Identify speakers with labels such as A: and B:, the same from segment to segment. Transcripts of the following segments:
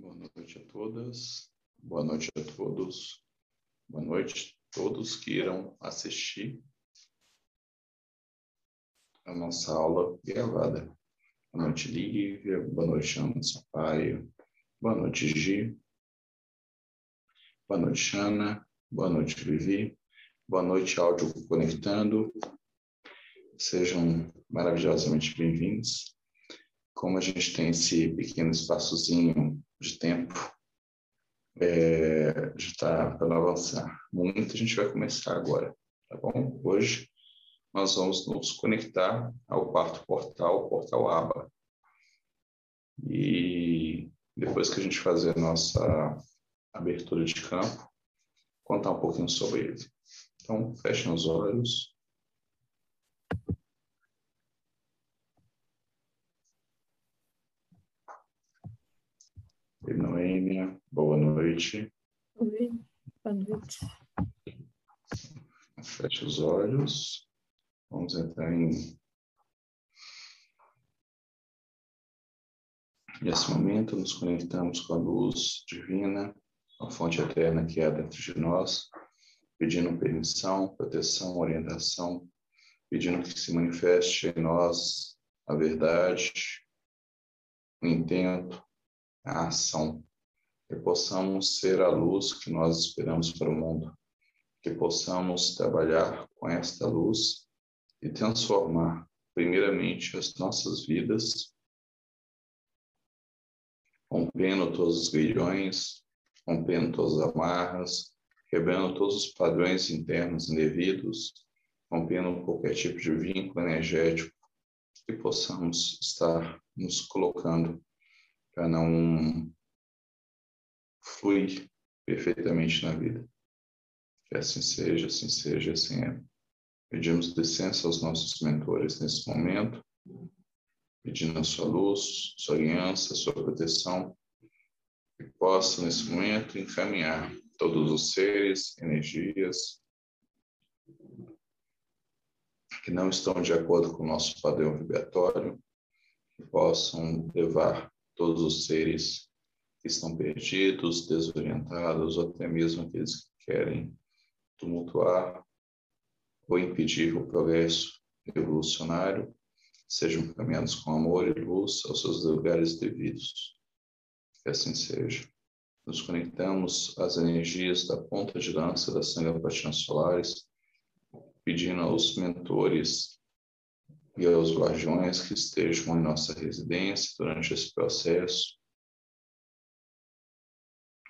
A: Boa noite a todas, boa noite a todos, boa noite a todos que irão assistir a nossa aula gravada. Boa noite, Lívia, boa noite, Ana Sampaio, boa noite, Gi, boa noite, Ana, boa noite, Vivi, boa noite, áudio conectando. Sejam maravilhosamente bem-vindos. Como a gente tem esse pequeno espaçozinho de tempo, é, já está para avançar muito, a gente vai começar agora, tá bom? Hoje nós vamos nos conectar ao quarto portal, o portal ABA. E depois que a gente fazer a nossa abertura de campo, contar um pouquinho sobre ele. Então, fechem os olhos. Noêmia, boa noite.
B: Oi, boa noite.
A: Feche os olhos. Vamos entrar em. Nesse momento, nos conectamos com a luz divina, a fonte eterna que é dentro de nós, pedindo permissão, proteção, orientação, pedindo que se manifeste em nós a verdade, o intento, a ação, que possamos ser a luz que nós esperamos para o mundo, que possamos trabalhar com esta luz e transformar, primeiramente, as nossas vidas, rompendo todos os grilhões, rompendo todas as amarras, quebrando todos os padrões internos indevidos, rompendo qualquer tipo de vínculo energético, que possamos estar nos colocando para não fluir perfeitamente na vida. Que assim seja, assim seja, assim é. Pedimos licença aos nossos mentores nesse momento, pedindo a sua luz, sua aliança, sua proteção, que possa, nesse momento, encaminhar todos os seres, energias, que não estão de acordo com o nosso padrão vibratório, que possam levar todos os seres que estão perdidos, desorientados, ou até mesmo aqueles que querem tumultuar ou impedir o progresso evolucionário, sejam encaminhados com amor e luz aos seus lugares devidos. Que assim seja. Nos conectamos às energias da ponta de lança das Sangapatina Solares, pedindo aos mentores e aos guardiões que estejam em nossa residência durante esse processo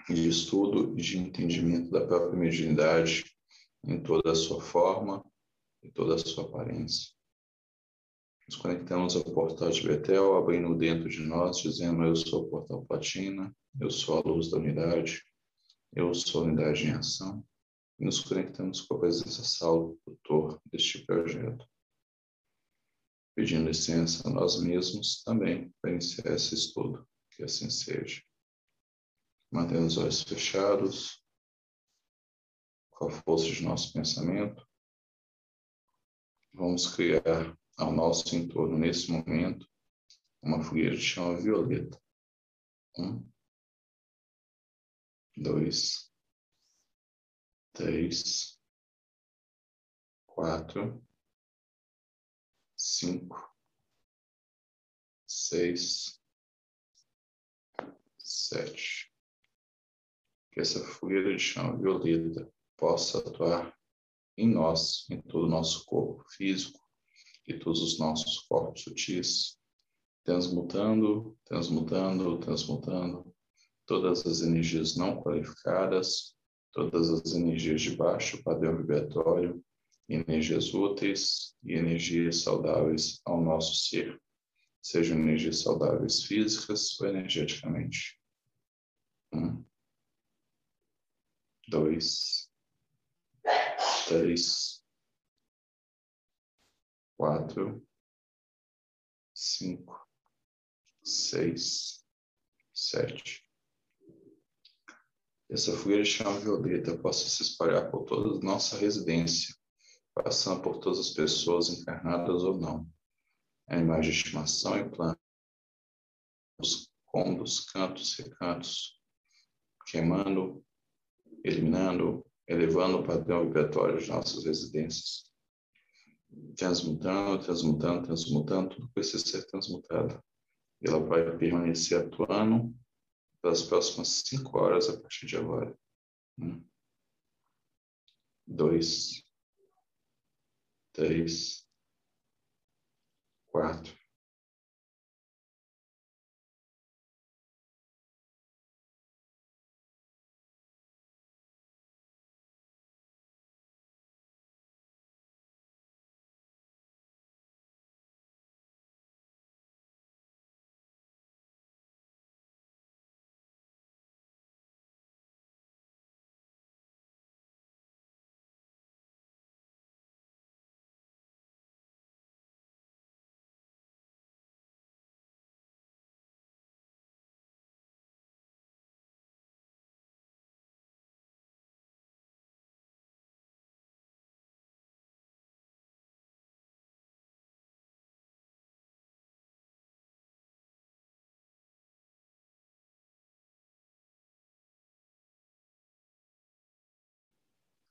A: de estudo e de entendimento da própria mediunidade em toda a sua forma e toda a sua aparência. Nos conectamos ao portal de Betel, abrindo dentro de nós, dizendo: Eu sou o portal Platina, eu sou a luz da unidade, eu sou a unidade em ação. E nos conectamos com a presença salvator deste projeto pedindo licença a nós mesmos também para iniciar esse estudo. Que assim seja. Mantendo os olhos fechados, com a força de nosso pensamento, vamos criar ao nosso entorno, nesse momento, uma fogueira de chama violeta. Um, dois, três, quatro, cinco, seis, sete. Que essa fogueira de chama violeta possa atuar em nós, em todo o nosso corpo físico e todos os nossos corpos sutis, transmutando, transmutando, transmutando todas as energias não qualificadas, todas as energias de baixo padrão vibratório energias úteis e energias saudáveis ao nosso ser, sejam energias saudáveis físicas ou energeticamente. Um, dois, três, quatro, cinco, seis, sete. Essa fogueira de chama violeta possa se espalhar por toda a nossa residência, passando por todas as pessoas encarnadas ou não. A imagem de estimação e planos cômodos, cantos, recantos, queimando, eliminando, elevando o padrão vibratório de nossas residências. Transmutando, transmutando, transmutando, tudo precisa ser transmutado. Ela vai permanecer atuando pelas próximas cinco horas a partir de agora. Um, dois, três, quatro,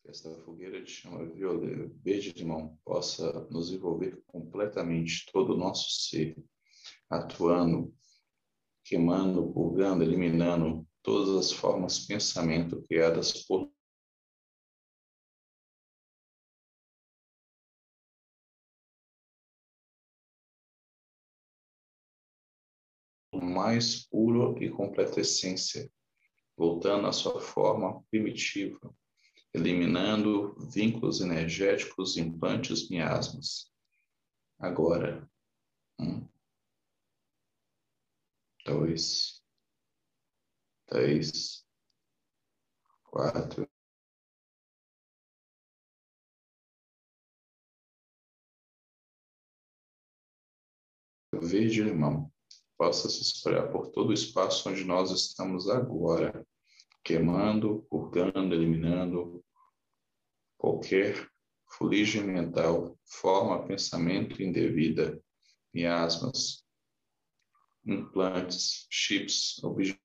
A: que esta fogueira de chama violeta, verde-limão possa nos envolver completamente, todo o nosso ser, atuando, queimando, purgando, eliminando todas as formas de pensamento criadas por mais puro e completa essência, voltando à sua forma primitiva, eliminando vínculos energéticos, implantes, miasmas. Agora, um, dois, três, quatro, verde limão. Possa se espalhar por todo o espaço onde nós estamos agora, queimando, purgando, eliminando qualquer fuligem mental, forma pensamento indevida, miasmas, implantes, chips, objetos.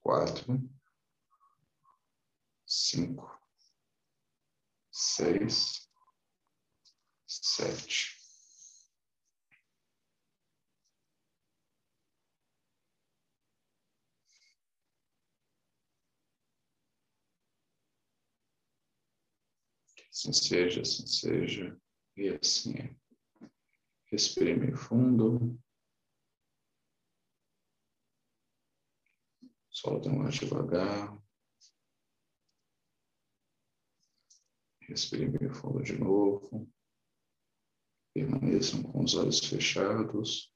A: Quatro, cinco, seis, sete. Assim seja, assim seja, e assim é. Respire fundo. Solta mais devagar. Respire bem fundo de novo. Permaneçam com os olhos fechados.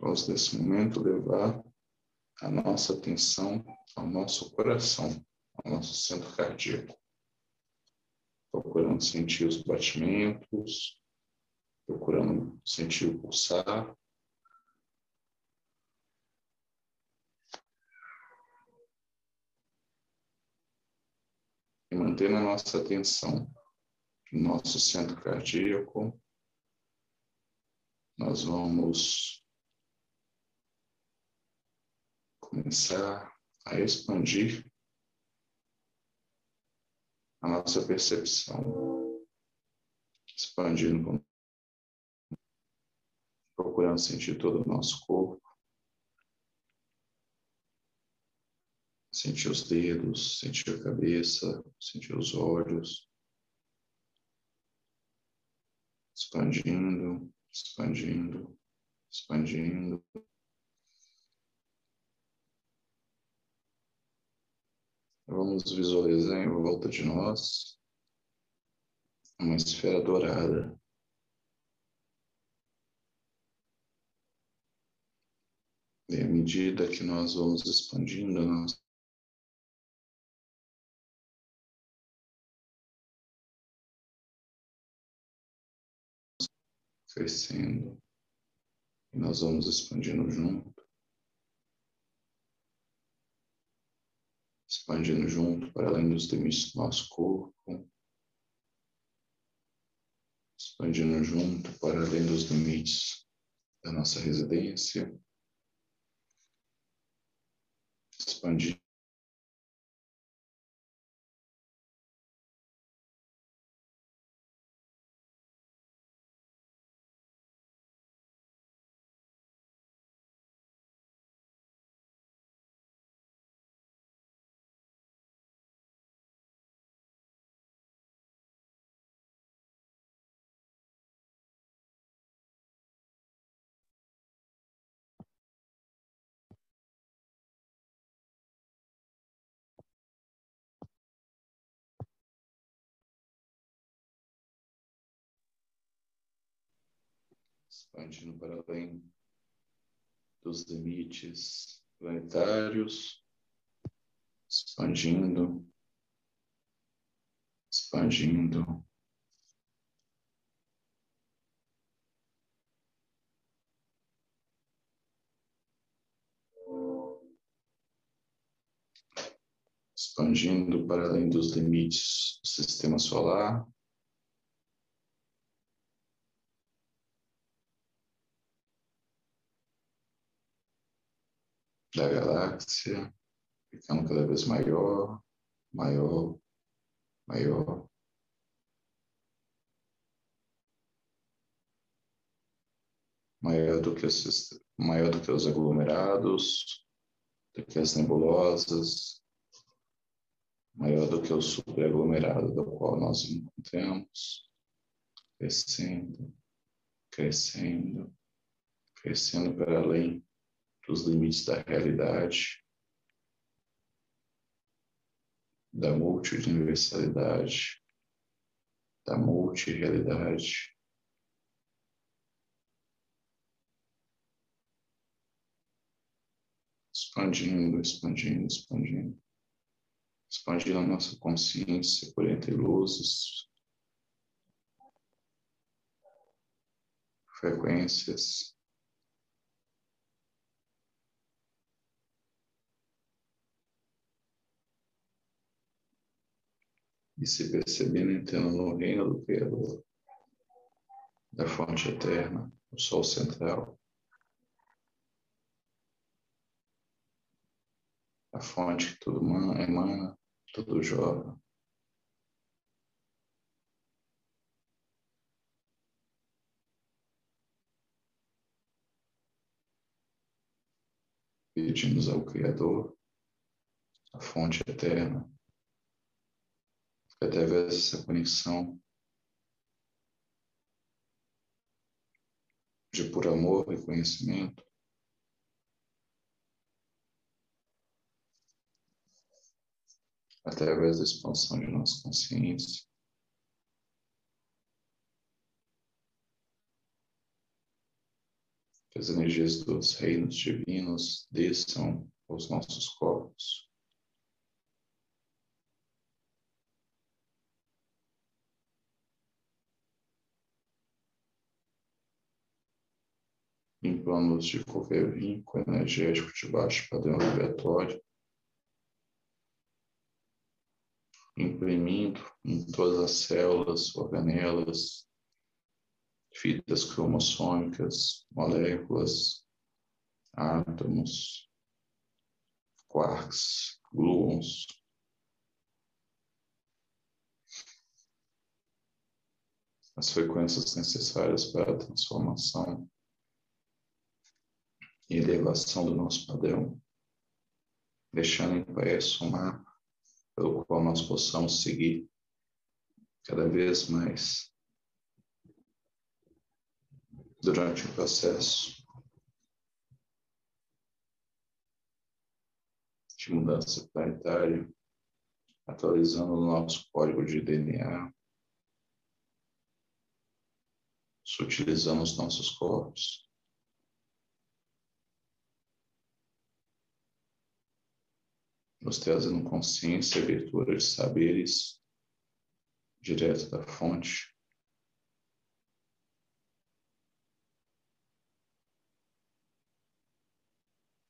A: Vamos, nesse momento, levar a nossa atenção ao nosso coração, ao nosso centro cardíaco. Procurando sentir os batimentos, procurando sentir o pulsar. Mantendo a nossa atenção no nosso centro cardíaco, nós vamos começar a expandir a nossa percepção, expandindo, procurando sentir todo o nosso corpo. Sentir os dedos, sentir a cabeça, sentir os olhos. Expandindo, expandindo, expandindo. Vamos visualizar em volta de nós uma esfera dourada. E à medida que nós vamos expandindo a nossa crescendo. E nós vamos expandindo junto. Expandindo junto para além dos limites do nosso corpo. Expandindo junto para além dos limites da nossa residência. Expandindo expandindo para além dos limites planetários, expandindo, expandindo. Expandindo para além dos limites do sistema solar, da galáxia, ficando cada vez maior, maior, maior. Maior do que os, maior do que os aglomerados, do que as nebulosas, maior do que o superaglomerado do qual nós encontramos, crescendo, crescendo, crescendo para além dos limites da realidade, da multiuniversalidade, da multirealidade. Expandindo, expandindo, expandindo. Expandindo a nossa consciência por entre luzes, frequências, e se percebendo entrando no reino do Criador, da fonte eterna, o Sol central, a fonte que tudo emana, tudo jorra. Pedimos ao Criador, a fonte eterna, através dessa conexão de puro amor e conhecimento, através da expansão de nossa consciência, que as energias dos reinos divinos desçam aos nossos corpos. Limpando-os de qualquer vínculo energético de baixo padrão vibratório, imprimindo em todas as células, organelas, fitas cromossômicas, moléculas, átomos, quarks, gluons, as frequências necessárias para a transformação e elevação do nosso padrão, deixando impresso um mapa pelo qual nós possamos seguir cada vez mais durante o processo de mudança planetária, atualizando o nosso código de DNA, sutilizando os nossos corpos nos trazendo consciência, abertura de saberes direto da fonte.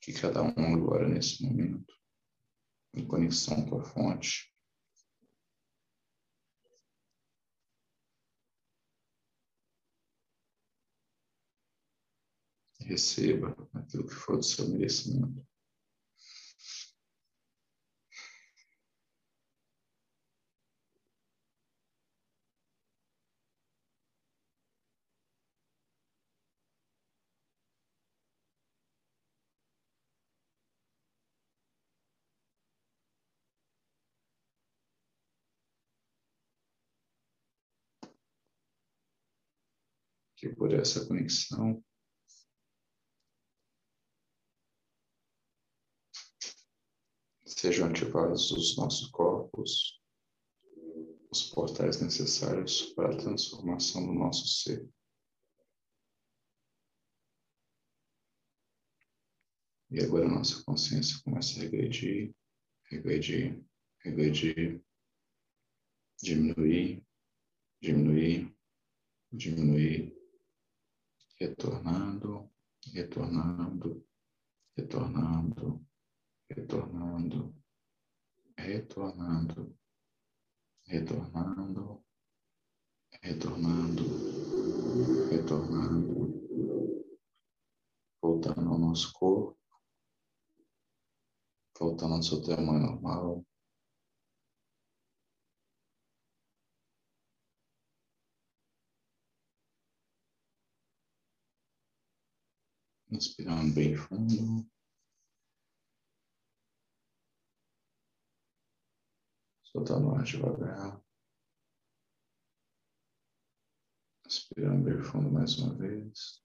A: Que cada um agora, nesse momento, em conexão com a fonte, receba aquilo que for do seu merecimento. Que por essa conexão sejam ativados os nossos corpos, os portais necessários para a transformação do nosso ser. E agora a nossa consciência começa a regredir, regredir, regredir, diminuir, diminuir, diminuir, retornando, retornando, retornando, retornando, retornando, retornando, retornando, retornando, voltando ao nosso corpo, voltando ao seu tamanho normal. Inspirando bem fundo. Soltando o ar devagar. Inspirando bem fundo mais uma vez.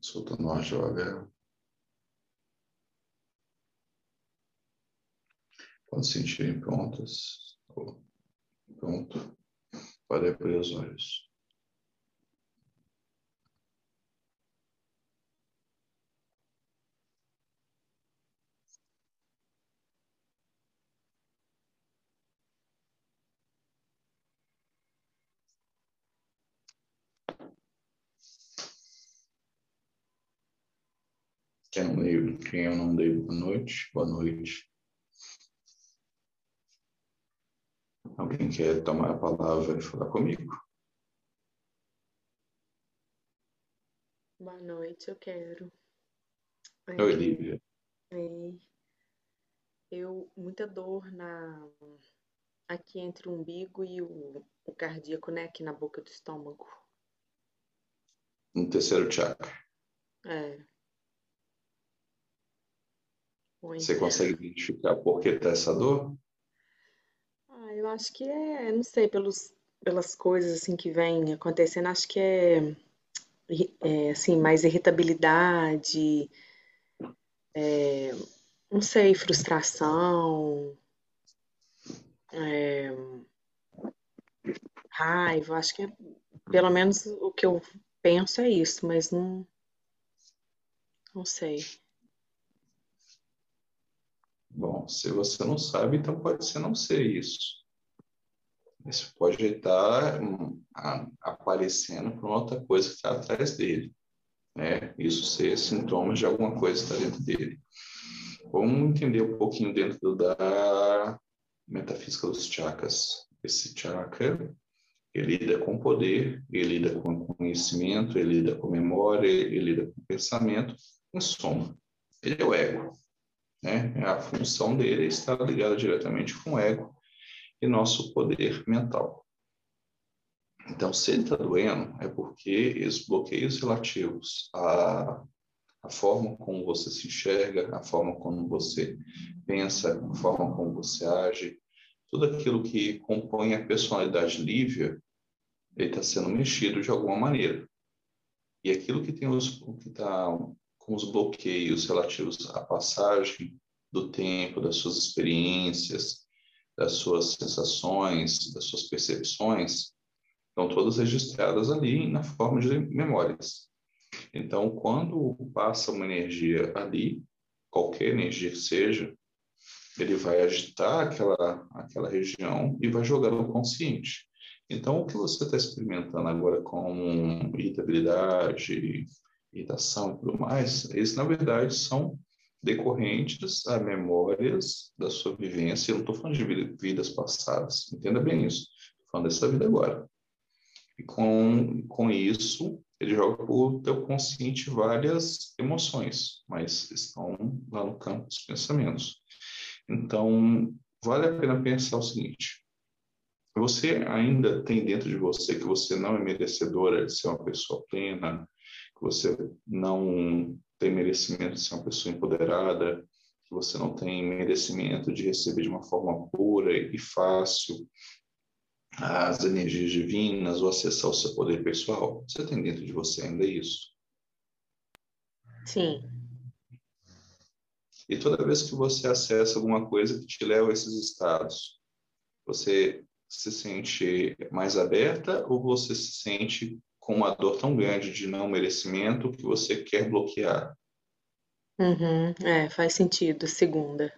A: Soltando o ar devagar. Quando sentirem prontas, ou pronto, pode abrir os olhos. Quem, não dei, quem eu não dei boa noite, boa noite. Alguém quer tomar a palavra e falar comigo?
C: Boa noite, eu quero.
A: Oi, Lívia.
C: Eu, muita dor na aqui entre o umbigo e o, o cardíaco, né? Aqui na boca do estômago.
A: No terceiro chakra.
C: É.
A: Você consegue identificar por que está essa dor?
C: Ah, eu acho que é, não sei, pelos, pelas coisas assim que vem acontecendo, acho que é, é assim, mais irritabilidade, é, não sei, frustração, é, raiva, acho que é, pelo menos o que eu penso é isso, mas não, não sei.
A: Bom, se você não sabe, então pode ser não ser isso. Isso pode estar hum, aparecendo por outra coisa que está atrás dele. Né? Isso ser sintomas de alguma coisa que está dentro dele. Vamos entender um pouquinho dentro da metafísica dos chakras. Esse chakra, ele lida com poder, ele lida com conhecimento, ele lida com memória, ele lida com pensamento, em soma. Ele é o ego. Né? A função dele está ligada diretamente com o ego e nosso poder mental. Então, se ele está doendo, é porque os bloqueios relativos à, à forma como você se enxerga, a forma como você pensa, a forma como você age, tudo aquilo que compõe a personalidade lívia, ele está sendo mexido de alguma maneira. E aquilo que tem os que está com os bloqueios relativos à passagem do tempo, das suas experiências, das suas sensações, das suas percepções, estão todas registradas ali na forma de memórias. Então, quando passa uma energia ali, qualquer energia que seja, ele vai agitar aquela, aquela região e vai jogar no consciente. Então, o que você está experimentando agora com irritabilidade, irritação e tudo mais, eles na verdade são decorrentes a memórias da sua vivência. Eu não estou falando de vidas passadas, entenda bem isso. Estou falando dessa vida agora. E com, com isso, ele joga para o teu consciente várias emoções, mas estão lá no campo dos pensamentos. Então, vale a pena pensar o seguinte: você ainda tem dentro de você que você não é merecedora de ser uma pessoa plena, que você não tem merecimento de ser uma pessoa empoderada, que você não tem merecimento de receber de uma forma pura e fácil as energias divinas ou acessar o seu poder pessoal. Você tem dentro de você ainda isso?
C: Sim.
A: E toda vez que você acessa alguma coisa que te leva a esses estados, você se sente mais aberta ou você se sente com uma dor tão grande de não merecimento que você quer bloquear.
C: Uhum, é, faz sentido, segunda.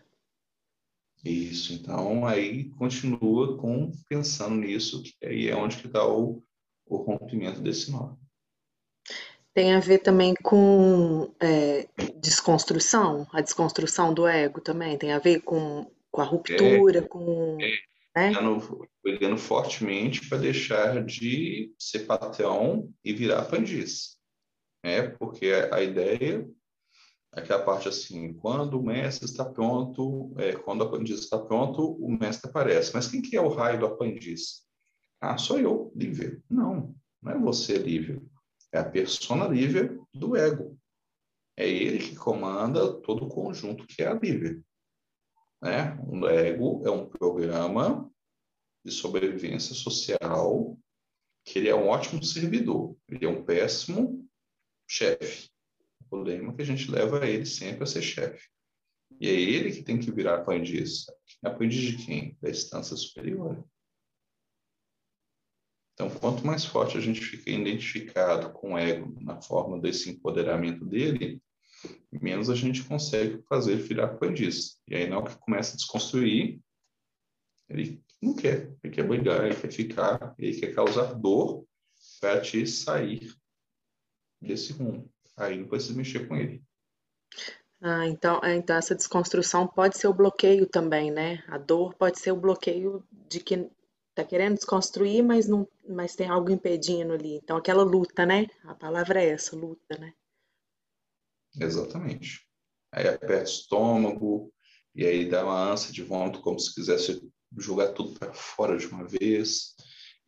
A: Isso, então aí continua com pensando nisso, que aí é onde que está o, o rompimento desse nó.
C: Tem a ver também com é, desconstrução, a desconstrução do ego também, tem a ver com, com a ruptura, é, com... É,
A: né? brigando fortemente para deixar de ser patrão e virar aprendiz. É, porque a, a ideia é aquela parte assim, quando o mestre está pronto, é, quando o aprendiz está pronto, o mestre aparece. Mas quem que é o raio do aprendiz? Ah, sou eu, Lívia. Não, não é você, Lívia. É a persona Lívia do ego. É ele que comanda todo o conjunto que é a Lívia. Né? O ego é um programa de sobrevivência social que ele é um ótimo servidor, ele é um péssimo chefe. O problema é que a gente leva ele sempre a ser chefe. E é ele que tem que virar aprendiz. Aprendiz de quem? Da instância superior. Então, quanto mais forte a gente fica identificado com o ego na forma desse empoderamento dele, menos a gente consegue fazer ele virar aprendiz. E aí, na hora que começa a desconstruir, ele não quer, ele quer brigar, ele quer ficar, ele quer causar dor para te sair desse rumo. Aí não precisa mexer com ele.
C: Ah, então, é, então essa desconstrução pode ser o bloqueio também, né? A dor pode ser o bloqueio de que tá querendo desconstruir, mas não, mas tem algo impedindo ali. Então aquela luta, né? A palavra é essa, luta, né?
A: Exatamente. Aí aperta o estômago e aí dá uma ânsia de vômito como se quisesse jogar tudo para fora de uma vez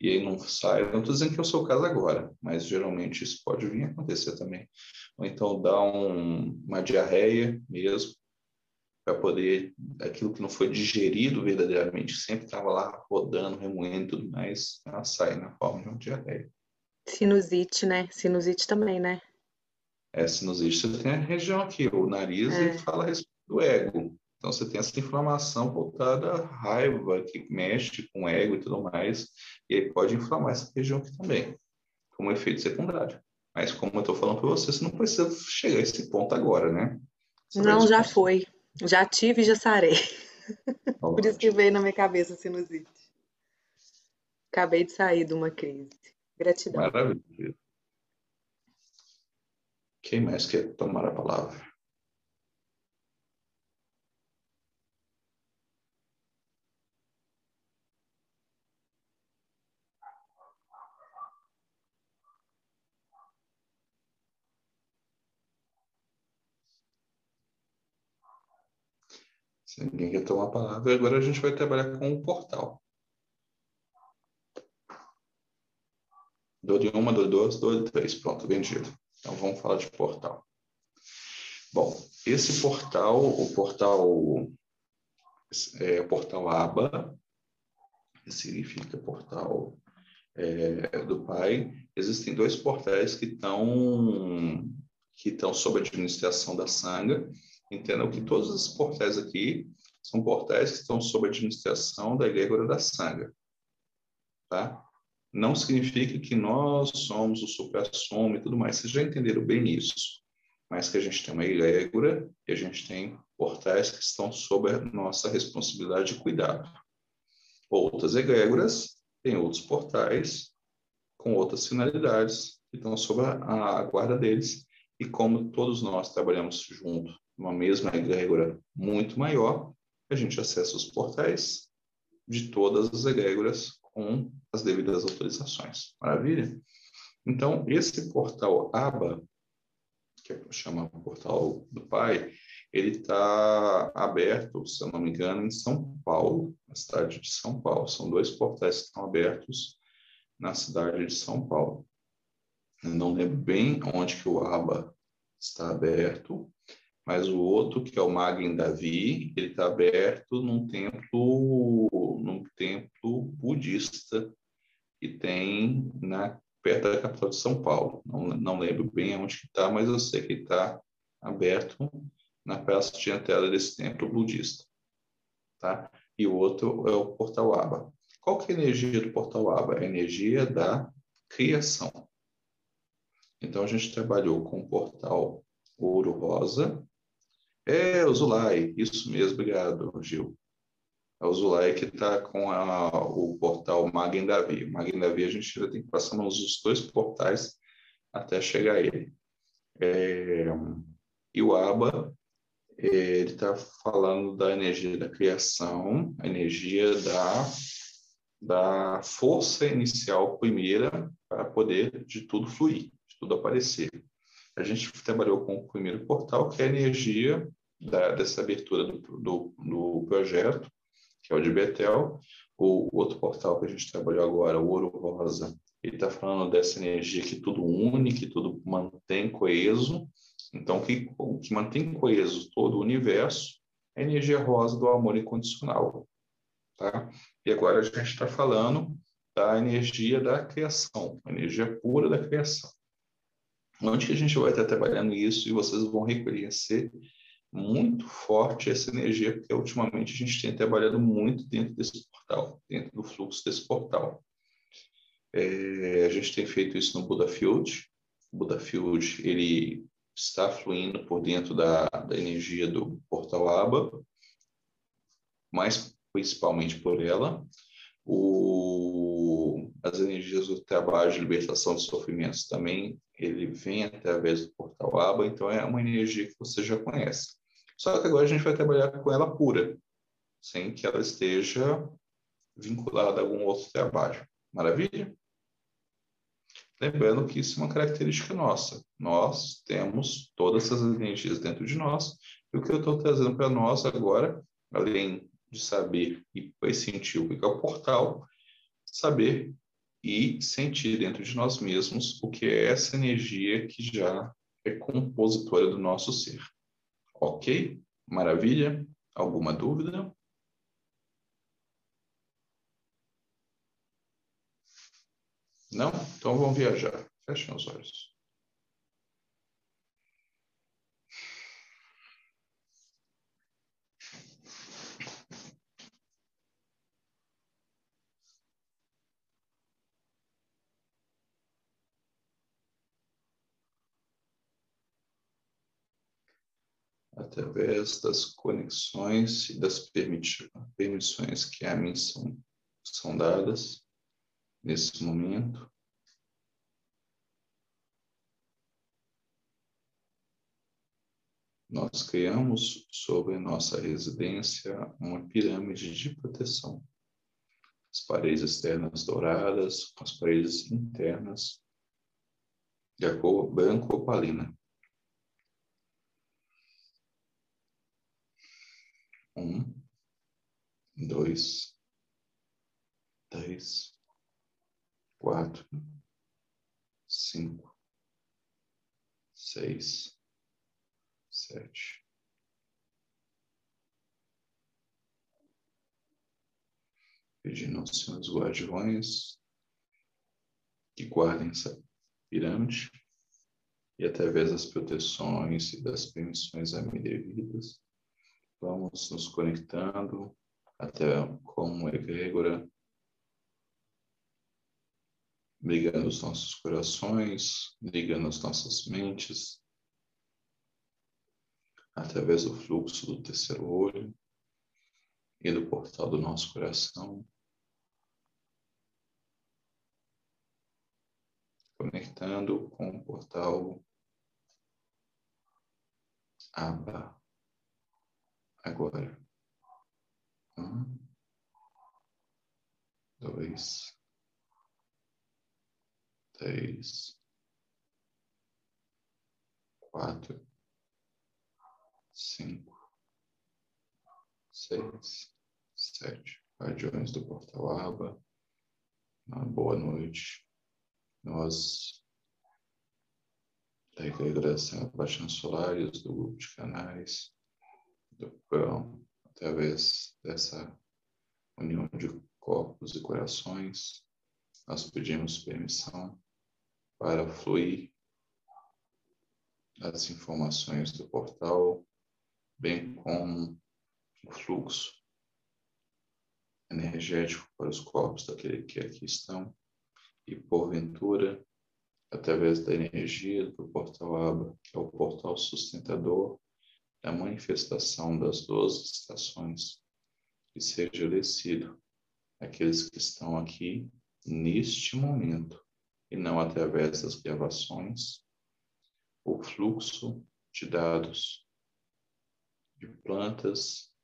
A: e aí não sai. Não estou dizendo que é o seu caso agora, mas geralmente isso pode vir a acontecer também. Ou então dá um, uma diarreia mesmo, para poder, aquilo que não foi digerido verdadeiramente, sempre estava lá rodando, remoendo e tudo mais, ela sai na forma de uma diarreia.
C: Sinusite, né? Sinusite também, né?
A: É, sinusite, você tem a região aqui, o nariz, é. ele fala a respeito do ego. Então você tem essa inflamação voltada à raiva, que mexe com o ego e tudo mais, e aí pode inflamar essa região aqui também, como efeito secundário. Mas como eu estou falando para você, você não precisa chegar a esse ponto agora, né?
C: Você não, já foi. Já tive e já sarei. Por isso que veio na minha cabeça a sinusite. Acabei de sair de uma crise. Gratidão.
A: Maravilha. Quem mais quer tomar a palavra? Se ninguém quer tomar a palavra, agora a gente vai trabalhar com o portal. Dou de uma, dou de duas, dou de três. Pronto, vendido. Então vamos falar de portal. Bom, esse portal, o portal, é, portal ABA, que significa portal é, do Pai, existem dois portais que estão que estão sob administração da Sangha Entendam que todos os portais aqui são portais que estão sob administração da egrégora da Sangha. Tá? Não significa que nós somos o supra-sumo e tudo mais. Vocês já entenderam bem isso. Mas que a gente tem uma egrégora e a gente tem portais que estão sob a nossa responsabilidade de cuidado. Outras egrégoras têm outros portais com outras finalidades que estão sob a, a guarda deles E como todos nós trabalhamos junto, uma mesma egrégora muito maior, a gente acessa os portais de todas as egrégoras com as devidas autorizações. Maravilha? Então, esse portal ABA, que é, chama Portal do Pai, ele está aberto, se eu não me engano, em São Paulo, na cidade de São Paulo. São dois portais que estão abertos na cidade de São Paulo. Eu não lembro bem onde que o ABA está aberto, mas o outro, que é o Magin Davi, ele está aberto num templo, que tem na perto da capital de São Paulo. Não, não lembro bem onde está, mas eu sei que está aberto na praça de entrada desse templo budista, tá? E o outro é o portal Aba. Qual que é a energia do portal Aba? É a energia da criação. Então a gente trabalhou com o portal Ouro Rosa. É, Zulai, isso mesmo, obrigado, Gil. É o que está com a, o portal Maguen Davi. Maguen Davi a gente ainda tem que passar nos dois portais até chegar a ele. É, e o Aba ele está falando da energia da criação, a energia da, da força inicial primeira para poder de tudo fluir, de tudo aparecer. A gente trabalhou com o primeiro portal, que é a energia da, dessa abertura do, do, do, projeto, que é o de Betel. O, o outro portal que a gente trabalhou agora, o Ouro Rosa, ele está falando dessa energia que tudo une, que tudo mantém coeso, então, que, o que mantém coeso todo o universo é a energia rosa do amor incondicional. Tá? E agora a gente está falando da energia da criação, a energia pura da criação. Onde que a gente vai estar trabalhando isso e vocês vão reconhecer muito forte essa energia, porque ultimamente a gente tem trabalhado muito dentro desse portal, dentro do fluxo desse portal. É, a gente tem feito isso no Buda Field. O Buda Field, ele está fluindo por dentro da, da energia do portal ABA, mas principalmente por ela. O, as energias do trabalho de libertação de sofrimentos também, ele vem através do portal ABA, então é uma energia que você já conhece. Só que agora a gente vai trabalhar com ela pura, sem que ela esteja vinculada a algum outro trabalho. Maravilha? Lembrando que isso é uma característica nossa. Nós temos todas essas energias dentro de nós. E o que eu estou trazendo para nós agora, além de saber e sentir o que é o portal, saber e sentir dentro de nós mesmos o que é essa energia que já é compositora do nosso ser. Ok? Maravilha? Alguma dúvida? Não? Então vamos viajar. Fechem os olhos. Através das conexões e das permissões que a mim são, são dadas, nesse momento. Nós criamos sobre nossa residência uma pirâmide de proteção. As paredes externas douradas, as paredes internas de cor branco opalina. Um, dois, três, quatro, cinco, seis, sete. Pedindo aos senhores guardiões que guardem essa pirâmide e através das proteções e das permissões a mim devidas, vamos nos conectando até como egrégora ligando os nossos corações, ligando as nossas mentes, através do fluxo do terceiro olho e do portal do nosso coração, conectando com o portal aba. Agora. Um, dois, três, quatro, cinco, seis, sete. Guardiões do Portal Aba. Uma boa noite. Nós da Igreja Baixão Solares, do grupo de canais, do pão, através dessa união de corpos e corações, nós pedimos permissão para fluir as informações do portal, bem como o fluxo energético para os corpos daqueles que aqui estão, e porventura, através da energia do portal Aba, que é o portal sustentador da manifestação das doze estações, que seja descido aqueles que estão aqui neste momento e não através das gravações, o fluxo de dados de plantas,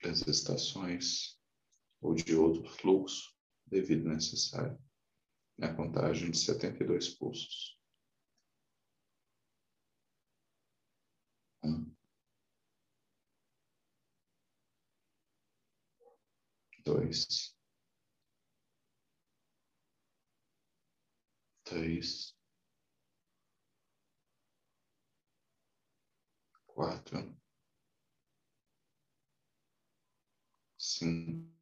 A: das estações ou de outro fluxo devido necessário na contagem de 72 pulsos. Um, dois, três, quatro, cinco,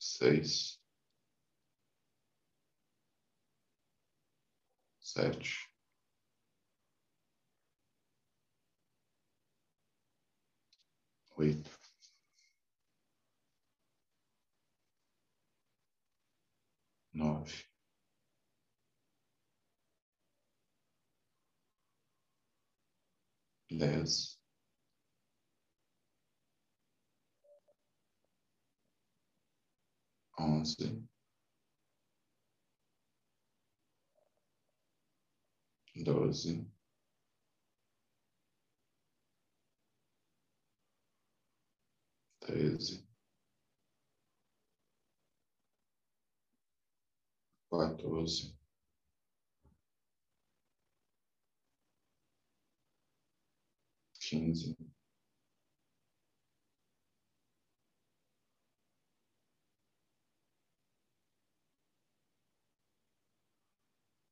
A: seis, sete, oito, nove, dez, onze, doze, treze, quatorze, quinze,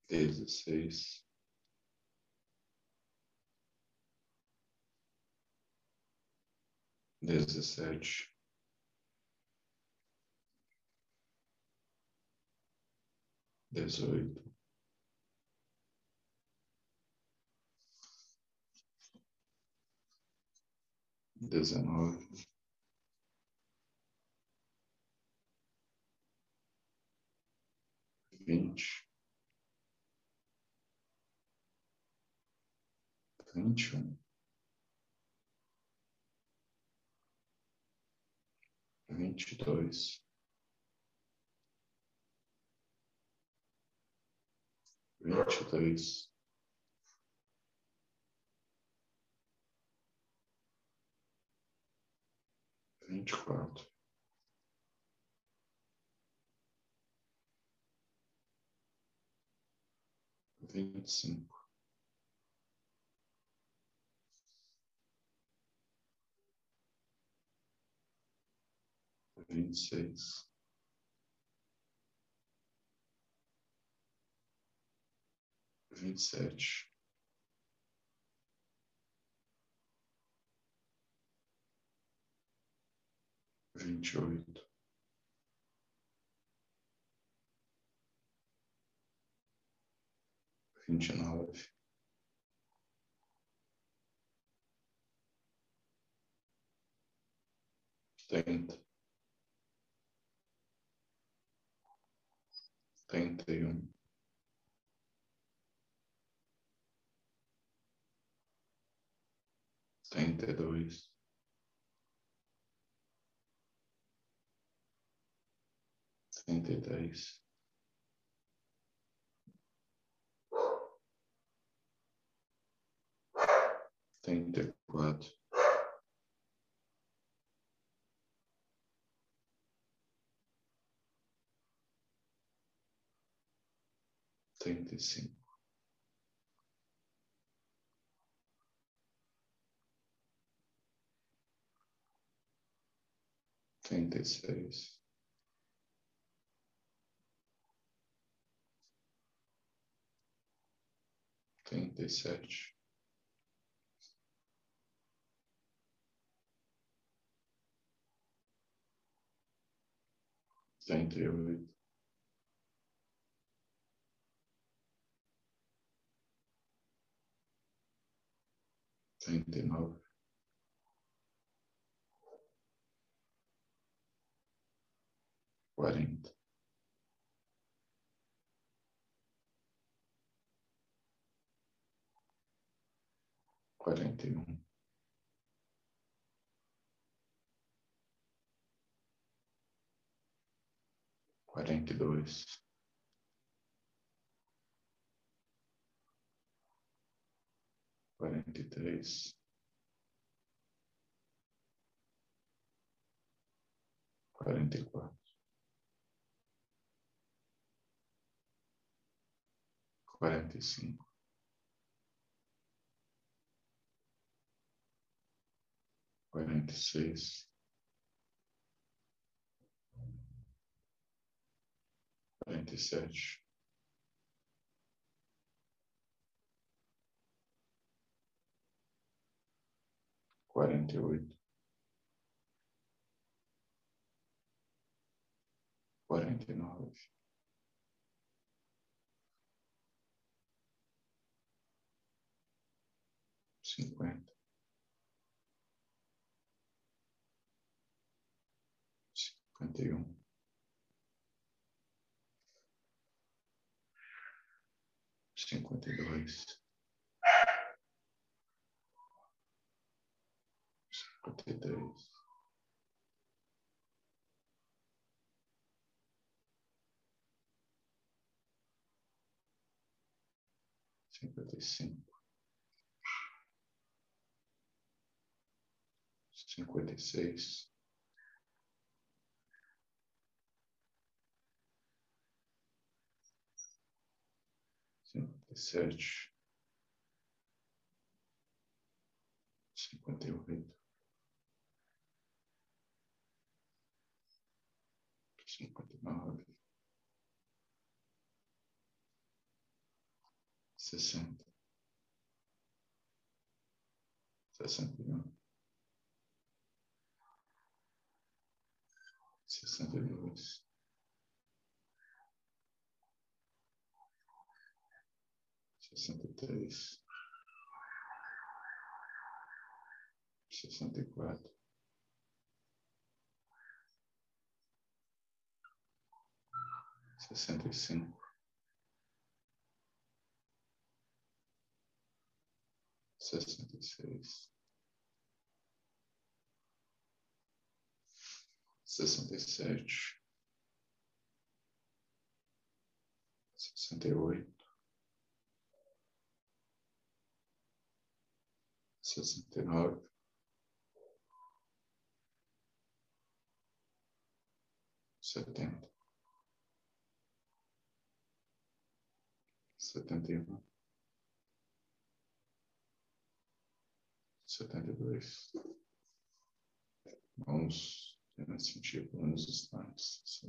A: dezesseis, dezessete, dezoito, dezenove, vinte, vinte e um, vinte e dois, vinte e três, vinte e quatro, vinte e cinco, vinte e seis, vinte e sete, vinte e oito, vinte e nove, trinta, trinta e um. trinta e dois. trinta e três. trinta e quatro. Trinta e cinco, trinta e seis, trinta e sete, trinta e oito, trinta e nove, quarenta, quarenta e um, quarenta e dois, quarenta e três, quarenta e quatro, quarenta e cinco, quarenta e seis, quarenta e sete, quarenta e oito, quarenta e nove, cinquenta, cinquenta e um, cinquenta e dois, cinquenta e três, cinquenta e cinco, cinquenta e seis, cinquenta e sete, cinquenta e oito, cinquenta e nove, sessenta, sessenta e um, sessenta e dois, sessenta e três, sessenta e quatro, sessenta e cinco, sessenta e seis, sessenta e sete, sessenta e oito, sessenta e nove, setenta, setenta e um, setenta e dois. Vamos sentir por uns instantes essa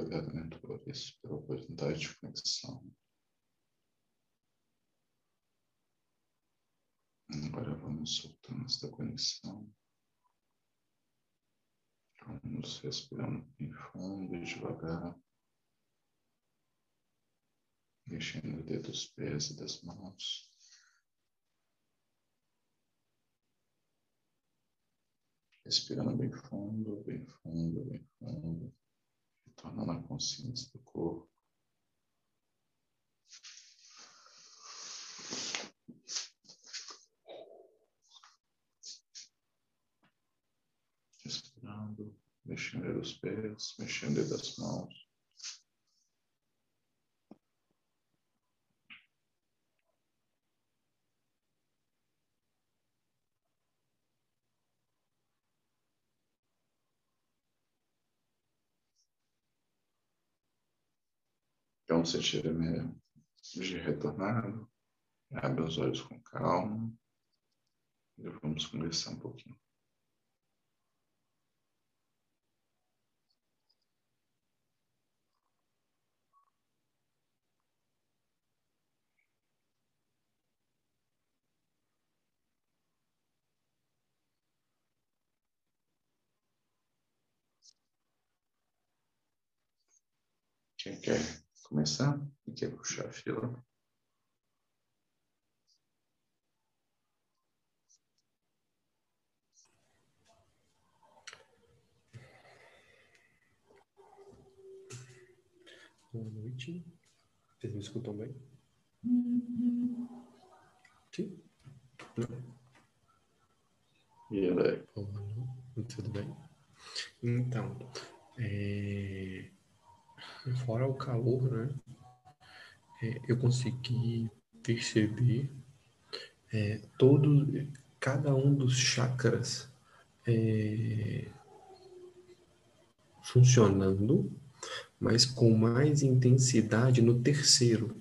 A: energia. Agradeço pela oportunidade de conexão. Agora vamos soltando esta conexão. Vamos respirando bem fundo e devagar. Mexendo o dedo dos pés e das mãos. Respirando bem fundo, bem fundo, bem fundo. Retornando a consciência do corpo. Respirando, mexendo os pés, mexendo as mãos. Você tira de retornado, abre os olhos com calma e vamos conversar um pouquinho. Quem quer começar? Quem quer puxar a fila?
D: Boa noite. Vocês me escutam bem? Sim? Não.
A: E aí?
D: Tudo bem? Então, é... fora o calor, né? É, eu consegui perceber é, todo, cada um dos chakras é, funcionando, mas com mais intensidade no terceiro.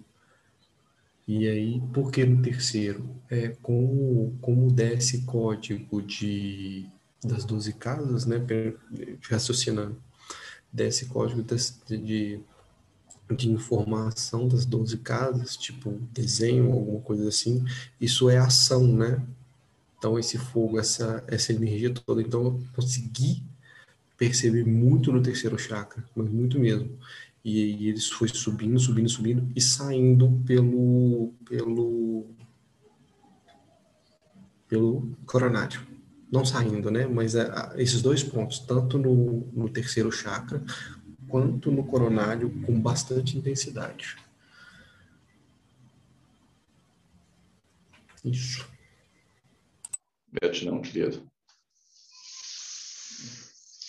D: E aí, por que no terceiro? É como, como desce código de, das 12 casas, né? Raciocinando. Desce código das, de, de informação das 12 casas, tipo desenho, alguma coisa assim. Isso é ação, né? Então, esse fogo, essa, essa energia toda. Então, eu consegui perceber muito no terceiro chakra, mas muito mesmo. E, e ele foi subindo, subindo, subindo e saindo pelo pelo pelo coronário. Não saindo, né? Mas é, esses dois pontos, tanto no, no terceiro chakra quanto no coronário, com bastante intensidade. Isso.
A: Gratidão, querido.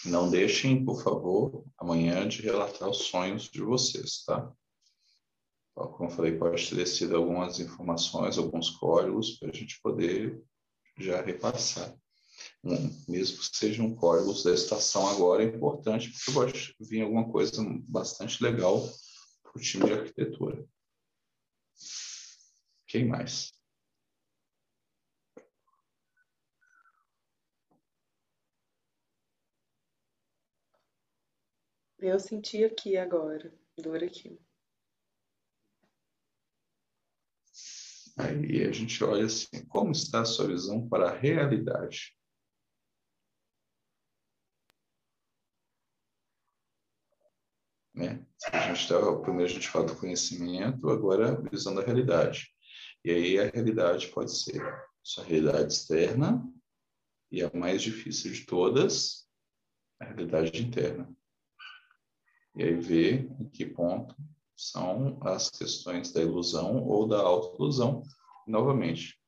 A: Não deixem, por favor, amanhã de relatar os sonhos de vocês, tá? Como eu falei, pode ter sido algumas informações, alguns códigos para a gente poder já repassar. Mesmo que sejam códigos da estação agora, é importante, porque pode vir alguma coisa bastante legal para o time de arquitetura. Quem mais?
C: Eu senti aqui agora, dor aqui.
A: Aí a gente olha assim, como está a sua visão para a realidade? Né? A gente tá, primeiro a gente fala do conhecimento, agora a visão da realidade. E aí a realidade pode ser sua realidade externa e a mais difícil de todas, a realidade interna e aí ver em que ponto são as questões da ilusão ou da autoilusão. Novamente,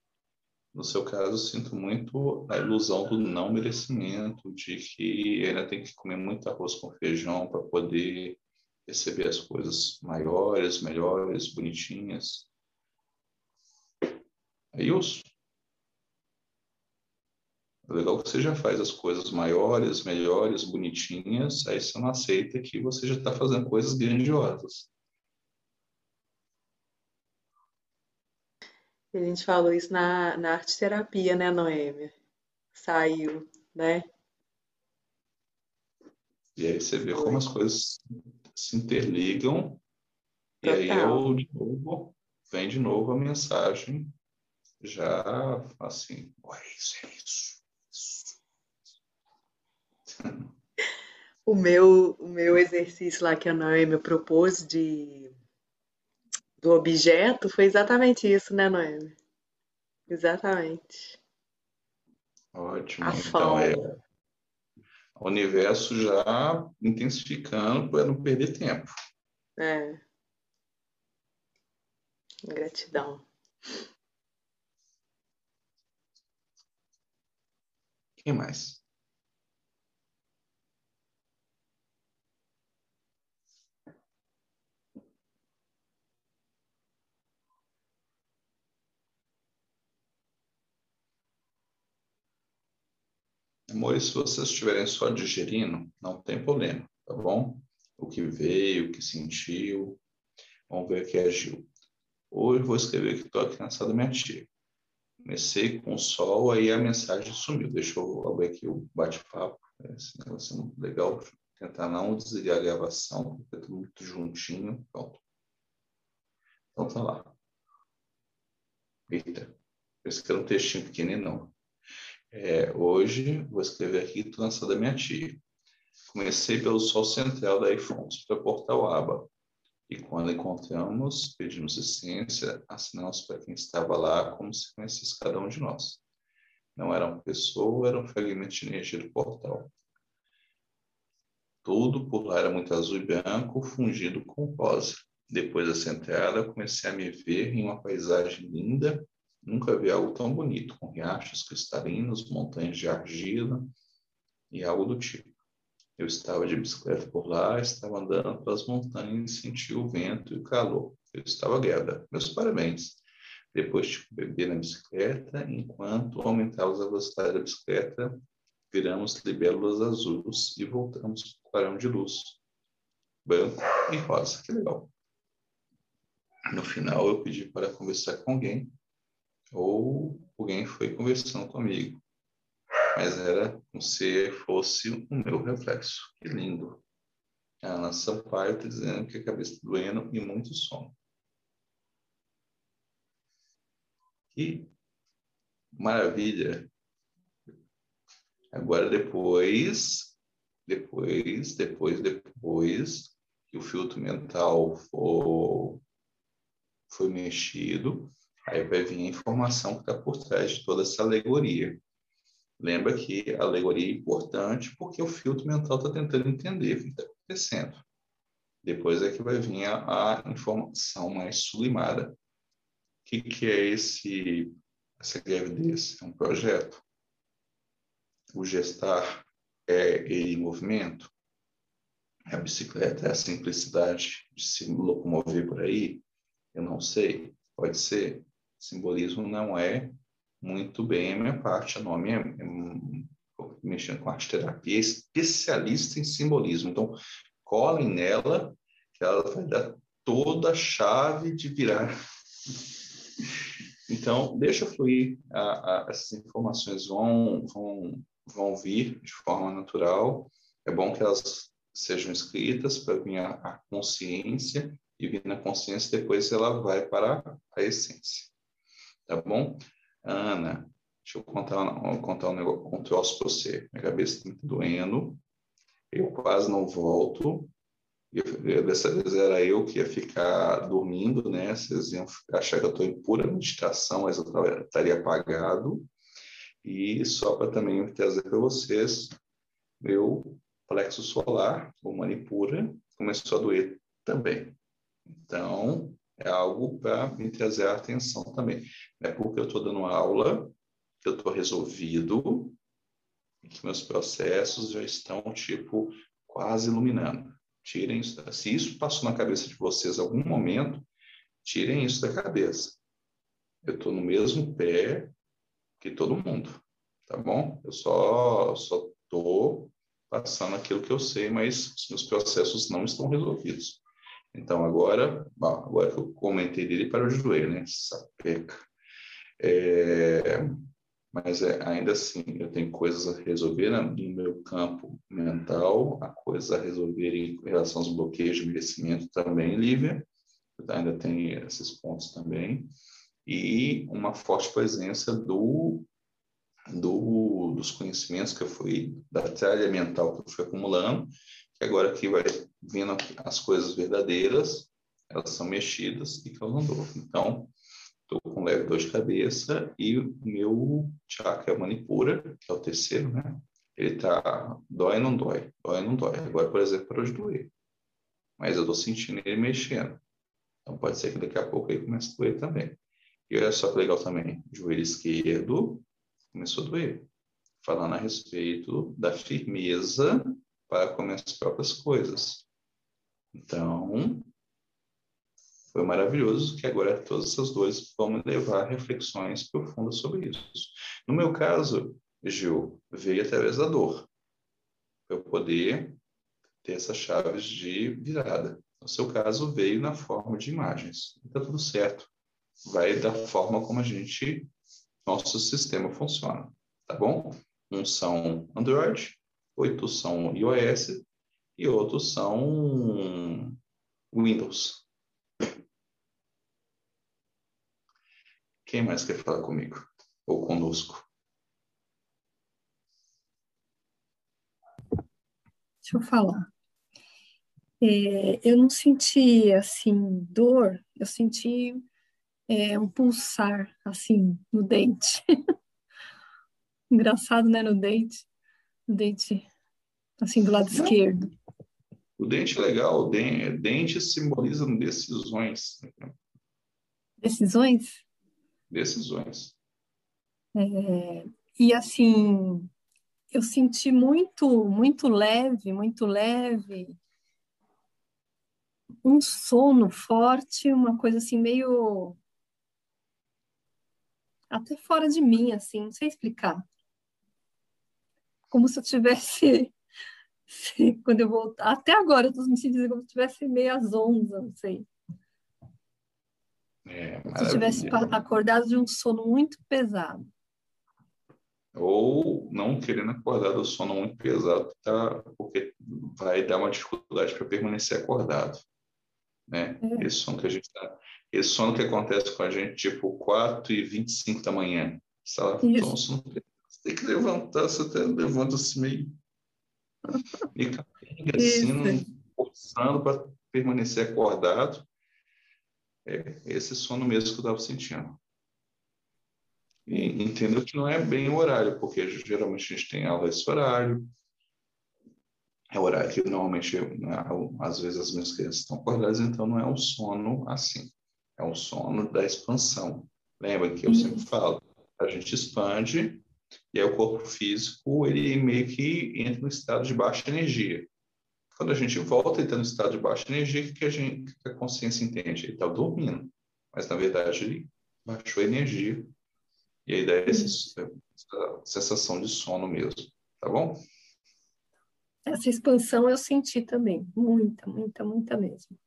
A: no seu caso, sinto muito a ilusão do não merecimento, de que ainda tem que comer muito arroz com feijão para poder receber as coisas maiores, melhores, bonitinhas. É isso. É legal que você já faz as coisas maiores, melhores, bonitinhas, aí você não aceita que você já está fazendo coisas grandiosas.
C: A gente falou isso na, na arte terapia, né, Noêmia? Saiu, né?
A: E aí você vê como as coisas se interligam e aí eu, de novo, vem de novo a mensagem já assim, é isso, é isso.
C: O meu, o meu exercício lá que a Noemi propôs de do objeto foi exatamente isso, né, Noemi? Exatamente.
A: Ótimo. A então, é o universo já intensificando para não perder tempo.
C: É. Gratidão.
A: Quem mais? Se vocês estiverem só digerindo, não tem problema, tá bom? O que veio, o que sentiu, vamos ver o que agiu. Hoje vou escrever que estou aqui na sala minha tia. Comecei com o sol, aí a mensagem sumiu. Deixa eu abrir aqui o bate-papo. Esse negócio é muito legal. Tentar não desligar a gravação, porque tudo muito juntinho. Pronto. Então tá lá. Eita, esse aqui é um textinho pequenininho, não. É, hoje vou escrever aqui sala da minha tia. Comecei pelo sol central da iFonts para Portal Aba. E quando encontramos, pedimos licença, assinamos para quem estava lá como se conhecesse cada um de nós. Não era uma pessoa, era um fragmento de energia do portal. Tudo por lá era muito azul e branco, fundido com rosa. Depois dessa entrada, comecei a me ver em uma paisagem linda Nunca vi algo tão bonito, com riachos cristalinos, montanhas de argila e algo do tipo. Eu estava de bicicleta por lá, estava andando pelas montanhas e senti o vento e o calor. Eu estava grávida. Meus parabéns. Depois de beber na bicicleta, enquanto aumentávamos a velocidade da bicicleta, viramos libélulas azuis e voltamos para o clarão de luz, branco e rosa. Que legal. No final, eu pedi para conversar com alguém ou alguém foi conversando comigo, mas era como se fosse o meu reflexo. Que lindo. A Ana Sampaio está dizendo que a cabeça está doendo e muito sono. Que maravilha. Agora depois, depois, depois, depois que o filtro mental for, foi mexido, Aí vai vir a informação que está por trás de toda essa alegoria. Lembra que a alegoria é importante porque o filtro mental está tentando entender o que está acontecendo. Depois é que vai vir a, a informação mais sublimada. O que, que é esse, essa gravidez? É um projeto? O gestar é ele em movimento? A bicicleta é a simplicidade de se locomover por aí? Eu não sei. Pode ser simbolismo não é muito bem a minha parte. O nome é, é mexendo com arte terapia, é especialista em simbolismo. Então, colhem nela, que ela vai dar toda a chave de virar. Então, deixa fluir, a, a, essas informações vão, vão, vão vir de forma natural. É bom que elas sejam escritas para vir a, a consciência, e vir na consciência, depois ela vai para a essência tá bom? Ana, deixa eu contar, contar um, negócio, um para você. Minha cabeça está doendo, eu quase não volto. Eu, dessa vez era eu que ia ficar dormindo, né? Vocês iam achar que eu estou em pura meditação, mas eu estaria apagado. E só para também trazer para vocês, meu plexo solar, o manipura, começou a doer também. Então, é algo para me trazer a atenção também. É porque eu estou dando aula, que eu estou resolvido, e que meus processos já estão, tipo, quase iluminando. Tirem isso. Se isso passou na cabeça de vocês em algum momento, tirem isso da cabeça. Eu estou no mesmo pé que todo mundo, tá bom? Eu só só estou passando aquilo que eu sei, mas os meus processos não estão resolvidos. Então, agora, bom, agora que eu comentei dele para o joelho, né? Sapeca. É, mas é, ainda assim eu tenho coisas a resolver no meu campo mental, há coisas a resolver em relação aos bloqueios de merecimento também, Lívia, ainda tem esses pontos também, e uma forte presença do, do dos conhecimentos que eu fui, da trilha mental que eu fui acumulando, que agora aqui vai vindo as coisas verdadeiras, elas são mexidas e causam dor. Então, estou com leve dor de cabeça e o meu chakra manipura, que é o terceiro, né? Ele tá dói não dói, dói não dói. Agora, por exemplo, parou de doer. Mas eu estou sentindo ele mexendo. Então pode ser que daqui a pouco ele comece a doer também. E olha só que legal também, joelho esquerdo começou a doer. Falando a respeito da firmeza para com as próprias coisas. Então, foi maravilhoso que agora todas essas dores vão me levar a reflexões profundas sobre isso. No meu caso, Gil, veio através da dor. Para eu poder ter essas chaves de virada. No seu caso, veio na forma de imagens. Está tudo certo. Vai da forma como a gente, nosso sistema funciona. Tá bom? Uns são Android, oito são iOS e outros são Windows. Quem mais quer falar comigo? Ou conosco?
B: Deixa eu falar. É, eu não senti, assim, dor, eu senti é, um pulsar, assim, no dente. Engraçado, né, no dente. No dente, assim, do lado esquerdo.
A: O dente é legal, o dente, dente simboliza decisões.
B: Decisões?
A: decisões.
B: É, e assim, eu senti muito, muito leve, muito leve, um sono forte, uma coisa assim meio até fora de mim, assim, não sei explicar. Como se eu tivesse, quando eu voltar, até agora eu estou me sentindo como se eu tivesse meio às onze, não sei.
A: É,
B: Se eu tivesse acordado de um sono muito pesado.
A: Ou não querendo acordar do sono muito pesado, tá, porque vai dar uma dificuldade para permanecer acordado. Né? É. Esse sono que a gente tá, esse sono que acontece com a gente tipo 4 e 25 da manhã. Sabe? Então, você tem que levantar, você até levanta assim meio, meio capenga, assim, forçando para permanecer acordado é esse sono mesmo que eu estava sentindo. E entendo que não é bem o horário, porque geralmente a gente tem aula esse horário. É o horário que normalmente, né, às vezes, as minhas crianças estão acordadas, então não é um sono assim. É um sono da expansão. Lembra que eu sempre falo? A gente expande e aí o corpo físico, ele meio que entra no estado de baixa energia. Quando a gente volta e está no estado de baixa energia, o que a, gente, que a consciência entende? Ele está dormindo, mas na verdade ele baixou a energia. E aí dá essa, essa sensação de sono mesmo, tá bom?
B: Essa expansão eu senti também, muita, muita, muita mesmo.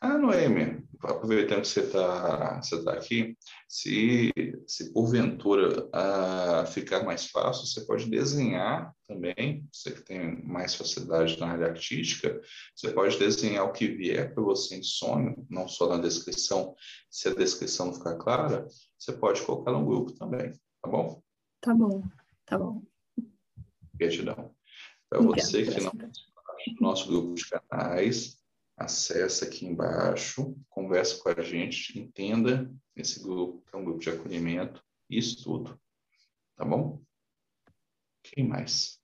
A: Ah, Noemi, aproveitando que você está você tá aqui, se, se porventura ah, ficar mais fácil, você pode desenhar também, você que tem mais facilidade na área artística, você pode desenhar o que vier para você em sonho, não só na descrição, se a descrição não ficar clara, você pode colocar no grupo também, tá bom?
B: Tá bom, tá bom.
A: Gratidão. Para você que não no nosso grupo de canais, acessa aqui embaixo, conversa com a gente, entenda esse grupo, que é um grupo de acolhimento e estudo. Tá bom? Quem mais?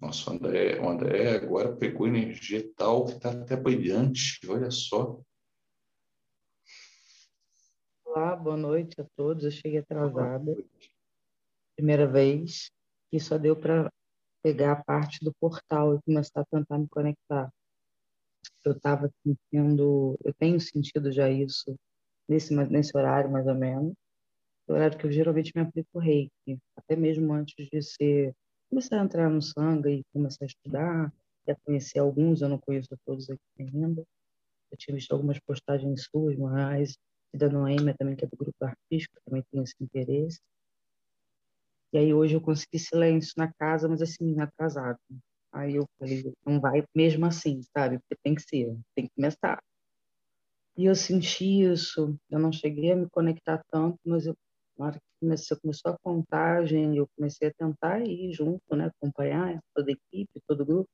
A: Nosso André, o André agora pegou energia tal que está até brilhante, olha só.
E: Olá, boa noite a todos. Eu cheguei atrasada. Primeira vez e só deu para pegar a parte do portal e começar a tentar me conectar. Eu estava sentindo, eu tenho sentido já isso nesse, nesse horário mais ou menos, o horário que eu geralmente me aplico reiki, até mesmo antes de ser, começar a entrar no sangue e começar a estudar, a conhecer alguns, eu não conheço todos aqui ainda. eu tinha visto algumas postagens suas, mas da Noêmia também, que é do grupo artístico, também tem esse interesse. E aí hoje eu consegui silêncio na casa, mas assim, atrasado. Aí eu falei, não vai mesmo assim, sabe? Porque tem que ser, tem que começar. E eu senti isso, eu não cheguei a me conectar tanto, mas eu, na hora que comecei, começou a contagem, eu comecei a tentar ir junto, né? Acompanhar toda a equipe, todo o grupo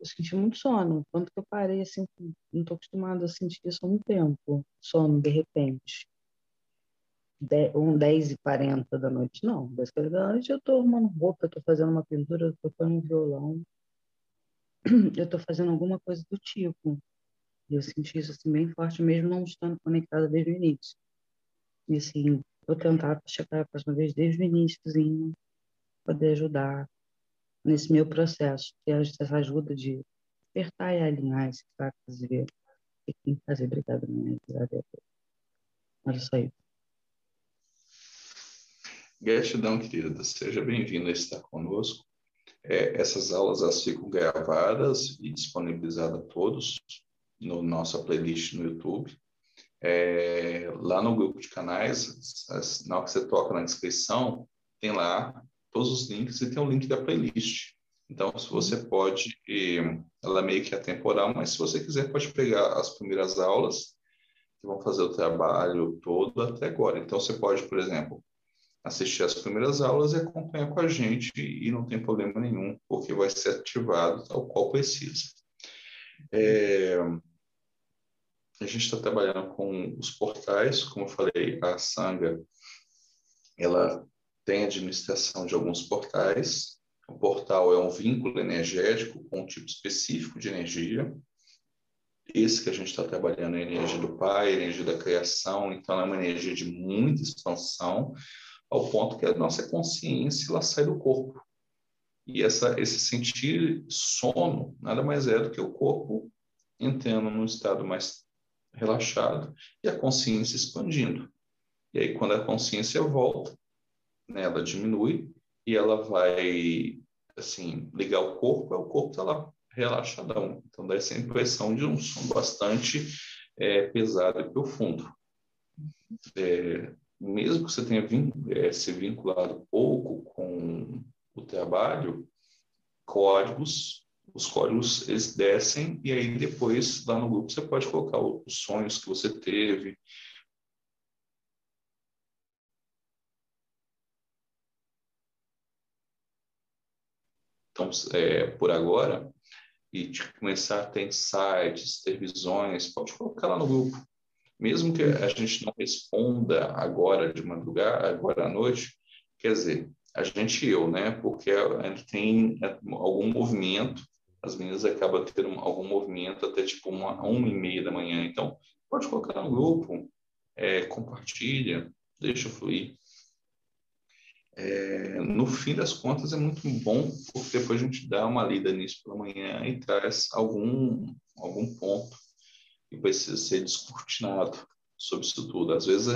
E: eu senti muito sono. Tanto que eu parei, assim, não estou acostumada a sentir isso há um tempo. Sono, de repente. Um 10 e 40 da noite, não. 10 e 40 da noite eu estou arrumando roupa, eu estou fazendo uma pintura, eu estou tocando um violão. Eu estou fazendo alguma coisa do tipo. E eu senti isso, assim, bem forte, mesmo não estando conectada desde o início. E, assim, vou tentar chegar a próxima vez desde o iníciozinho, poder ajudar, nesse meu processo, ter essa ajuda de apertar e alinhar esse chakras e ver o que tem que fazer. Obrigada, minha Olha só isso.
A: Gratidão, querida. Seja bem-vinda a estar conosco. É, essas aulas elas ficam gravadas e disponibilizadas a todos no nossa playlist no YouTube. É, lá no grupo de canais, na hora que você toca na descrição, tem lá todos os links e tem o link da playlist. Então, se você pode, ela é meio que atemporal, mas se você quiser, pode pegar as primeiras aulas que vão fazer o trabalho todo até agora. Então, você pode, por exemplo, assistir as primeiras aulas e acompanhar com a gente e não tem problema nenhum, porque vai ser ativado tal qual precisa. É, a gente está trabalhando com os portais, como eu falei, a Sanga, ela tem administração de alguns portais. O portal é um vínculo energético com um tipo específico de energia. Esse que a gente está trabalhando é a energia do Pai, a energia da criação, então é uma energia de muita expansão, ao ponto que a nossa consciência ela sai do corpo. E essa, esse sentir sono nada mais é do que o corpo entrando num estado mais relaxado e a consciência expandindo. E aí, quando a consciência volta, né, ela diminui e ela vai, assim, ligar o corpo, o corpo está lá relaxadão. Então, dá essa impressão de um som bastante é, pesado e profundo. É, mesmo que você tenha vin é, se vinculado pouco com o trabalho, códigos, os códigos eles descem e aí depois lá no grupo você pode colocar os sonhos que você teve, Então, é, por agora, e começar a ter insights, ter visões, pode colocar lá no grupo. Mesmo que a gente não responda agora de madrugada, agora à noite, quer dizer, a gente eu, né? Porque a gente tem é, algum movimento, as meninas acabam tendo algum movimento até tipo uma, uma e meia da manhã. Então, pode colocar no grupo, é, compartilha, deixa fluir. É, no fim das contas é muito bom, porque depois a gente dá uma lida nisso pela manhã e traz algum, algum ponto que precisa ser descortinado sobre isso tudo. Às vezes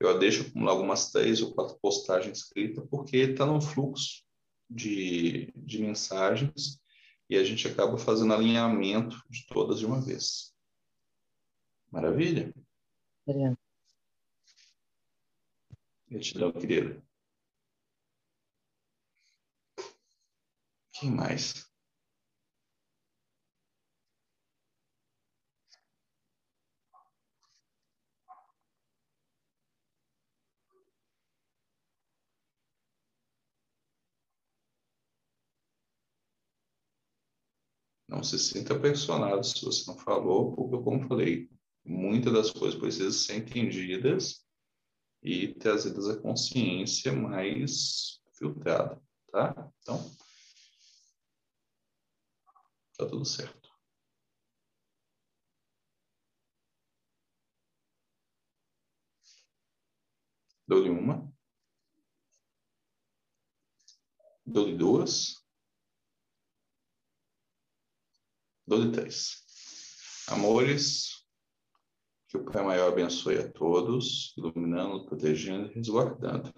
A: eu deixo acumular algumas três ou quatro postagens escritas, porque está no fluxo de, de mensagens e a gente acaba fazendo alinhamento de todas de uma vez. Maravilha?
E: Obrigada.
A: Gratidão, querida. Quem mais? Não se sinta pressionado se você não falou, porque, como falei, muitas das coisas precisam ser entendidas e trazidas à consciência mais filtrada, tá? Então, Tá tudo certo. Dou-lhe uma. Dou-lhe duas. Dou-lhe três. Amores, que o Pai Maior abençoe a todos, iluminando, protegendo e resguardando.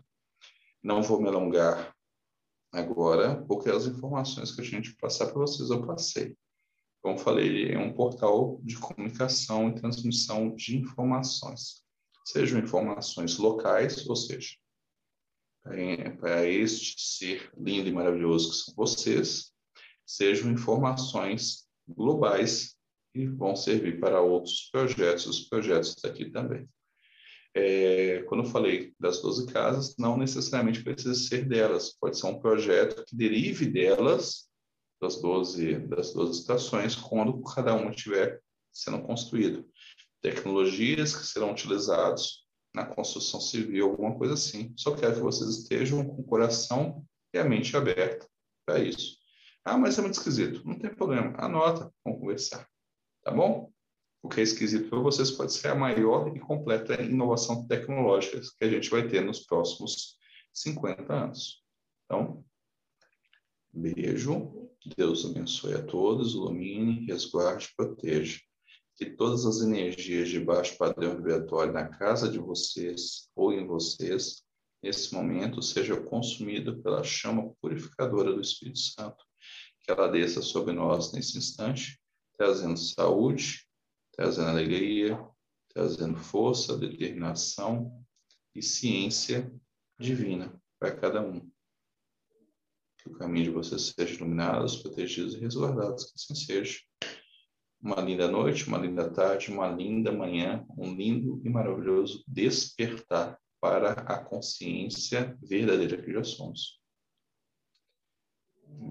A: Não vou me alongar agora, porque as informações que a gente passar para vocês eu passei. como falei, é um portal de comunicação e transmissão de informações, sejam informações locais, ou seja, para este ser lindo e maravilhoso que são vocês, sejam informações globais e vão servir para outros projetos, os projetos daqui também. É, quando eu falei das 12 casas, não necessariamente precisa ser delas, pode ser um projeto que derive delas, das 12, das 12 estações, quando cada uma estiver sendo construído. Tecnologias que serão utilizadas na construção civil, alguma coisa assim. Só quero que vocês estejam com o coração e a mente aberta para isso. Ah, mas é muito esquisito. Não tem problema. Anota, vamos conversar. Tá bom? O que é esquisito para vocês pode ser a maior e completa inovação tecnológica que a gente vai ter nos próximos 50 anos. Então, beijo. Deus abençoe a todos, ilumine, resguarde, proteja. Que todas as energias de baixo padrão vibratório na casa de vocês ou em vocês, nesse momento, sejam consumidas pela chama purificadora do Espírito Santo. Que ela desça sobre nós nesse instante, trazendo saúde, trazendo alegria, trazendo força, determinação e ciência divina para cada um. Que o caminho de vocês seja iluminado, protegidos e resguardados, que assim seja. Uma linda noite, uma linda tarde, uma linda manhã, um lindo e maravilhoso despertar para a consciência verdadeira que já somos.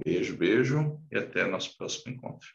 A: Beijo, beijo e até nosso próximo encontro.